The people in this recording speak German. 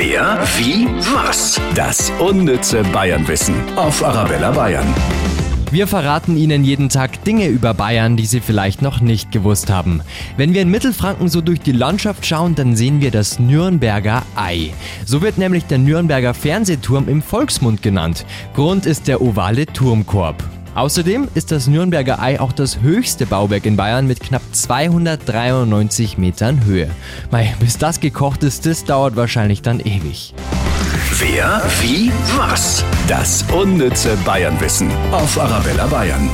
Wer, wie, was? Das unnütze Bayernwissen auf Arabella Bayern. Wir verraten Ihnen jeden Tag Dinge über Bayern, die Sie vielleicht noch nicht gewusst haben. Wenn wir in Mittelfranken so durch die Landschaft schauen, dann sehen wir das Nürnberger Ei. So wird nämlich der Nürnberger Fernsehturm im Volksmund genannt. Grund ist der ovale Turmkorb. Außerdem ist das Nürnberger Ei auch das höchste Bauwerk in Bayern mit knapp 293 Metern Höhe. Mei, bis das gekocht ist, das dauert wahrscheinlich dann ewig. Wer, wie, was? Das unnütze Bayernwissen auf Arabella Bayern.